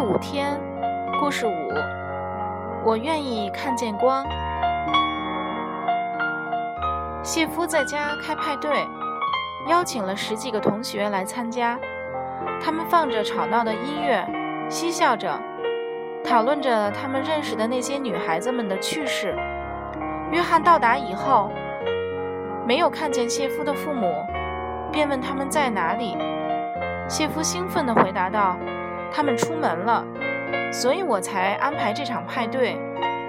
第五天，故事五，我愿意看见光。谢夫在家开派对，邀请了十几个同学来参加。他们放着吵闹的音乐，嬉笑着，讨论着他们认识的那些女孩子们的趣事。约翰到达以后，没有看见谢夫的父母，便问他们在哪里。谢夫兴奋地回答道：“他们出门了，所以我才安排这场派对。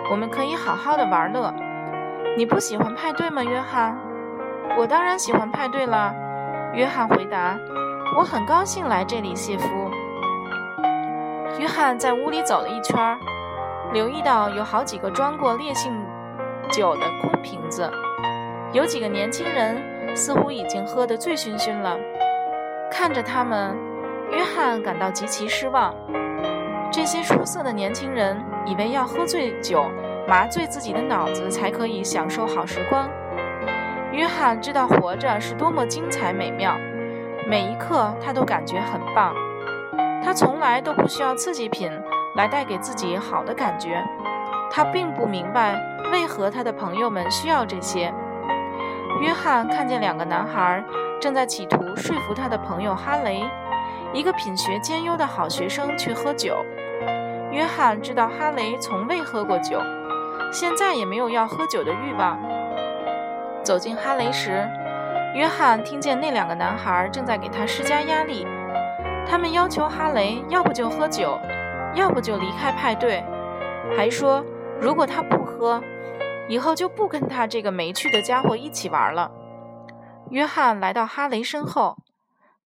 我们可以好好的玩乐。你不喜欢派对吗，约翰？我当然喜欢派对了。”约翰回答：“我很高兴来这里。”谢夫。约翰在屋里走了一圈，留意到有好几个装过烈性酒的空瓶子，有几个年轻人似乎已经喝得醉醺醺了。看着他们，约翰感到极其失望。这些出色的年轻人以为要喝醉酒，麻醉自己的脑子，才可以享受好时光。约翰知道活着是多么精彩美妙，每一刻他都感觉很棒。他从来都不需要刺激品来带给自己好的感觉。他并不明白为何他的朋友们需要这些。约翰看见两个男孩。正在企图说服他的朋友哈雷，一个品学兼优的好学生去喝酒。约翰知道哈雷从未喝过酒，现在也没有要喝酒的欲望。走进哈雷时，约翰听见那两个男孩正在给他施加压力。他们要求哈雷要不就喝酒，要不就离开派对，还说如果他不喝，以后就不跟他这个没趣的家伙一起玩了。约翰来到哈雷身后，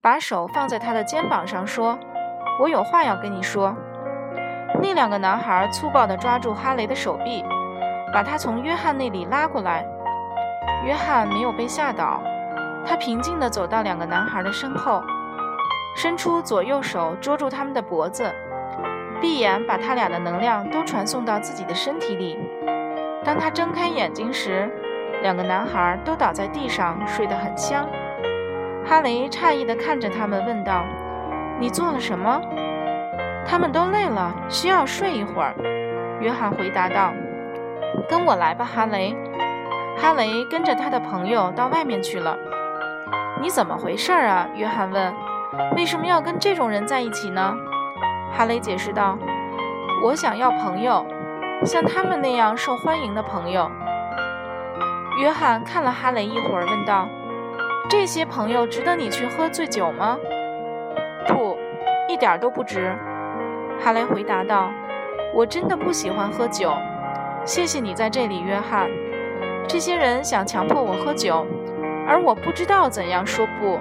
把手放在他的肩膀上，说：“我有话要跟你说。”那两个男孩粗暴地抓住哈雷的手臂，把他从约翰那里拉过来。约翰没有被吓倒，他平静地走到两个男孩的身后，伸出左右手捉住他们的脖子，闭眼把他俩的能量都传送到自己的身体里。当他睁开眼睛时，两个男孩都倒在地上，睡得很香。哈雷诧异地看着他们，问道：“你做了什么？”他们都累了，需要睡一会儿。约翰回答道：“跟我来吧，哈雷。”哈雷跟着他的朋友到外面去了。“你怎么回事啊？”约翰问。“为什么要跟这种人在一起呢？”哈雷解释道：“我想要朋友，像他们那样受欢迎的朋友。”约翰看了哈雷一会儿，问道：“这些朋友值得你去喝醉酒吗？”“不，一点都不值。”哈雷回答道。“我真的不喜欢喝酒。谢谢你在这里，约翰。这些人想强迫我喝酒，而我不知道怎样说不。”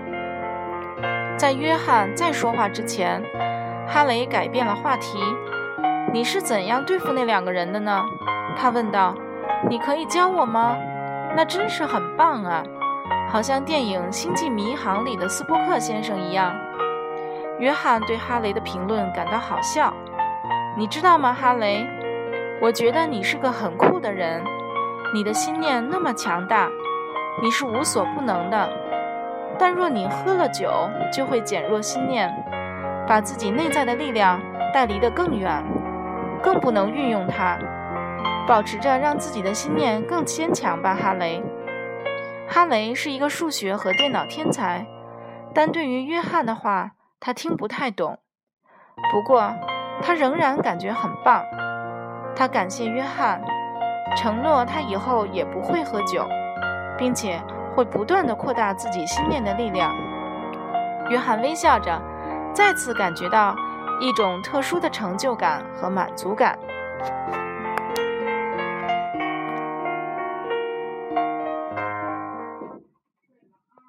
在约翰再说话之前，哈雷改变了话题：“你是怎样对付那两个人的呢？”他问道。“你可以教我吗？”那真是很棒啊，好像电影《星际迷航》里的斯波克先生一样。约翰对哈雷的评论感到好笑。你知道吗，哈雷？我觉得你是个很酷的人。你的心念那么强大，你是无所不能的。但若你喝了酒，就会减弱心念，把自己内在的力量带离得更远，更不能运用它。保持着让自己的心念更坚强吧，哈雷。哈雷是一个数学和电脑天才，但对于约翰的话，他听不太懂。不过，他仍然感觉很棒。他感谢约翰，承诺他以后也不会喝酒，并且会不断地扩大自己心念的力量。约翰微笑着，再次感觉到一种特殊的成就感和满足感。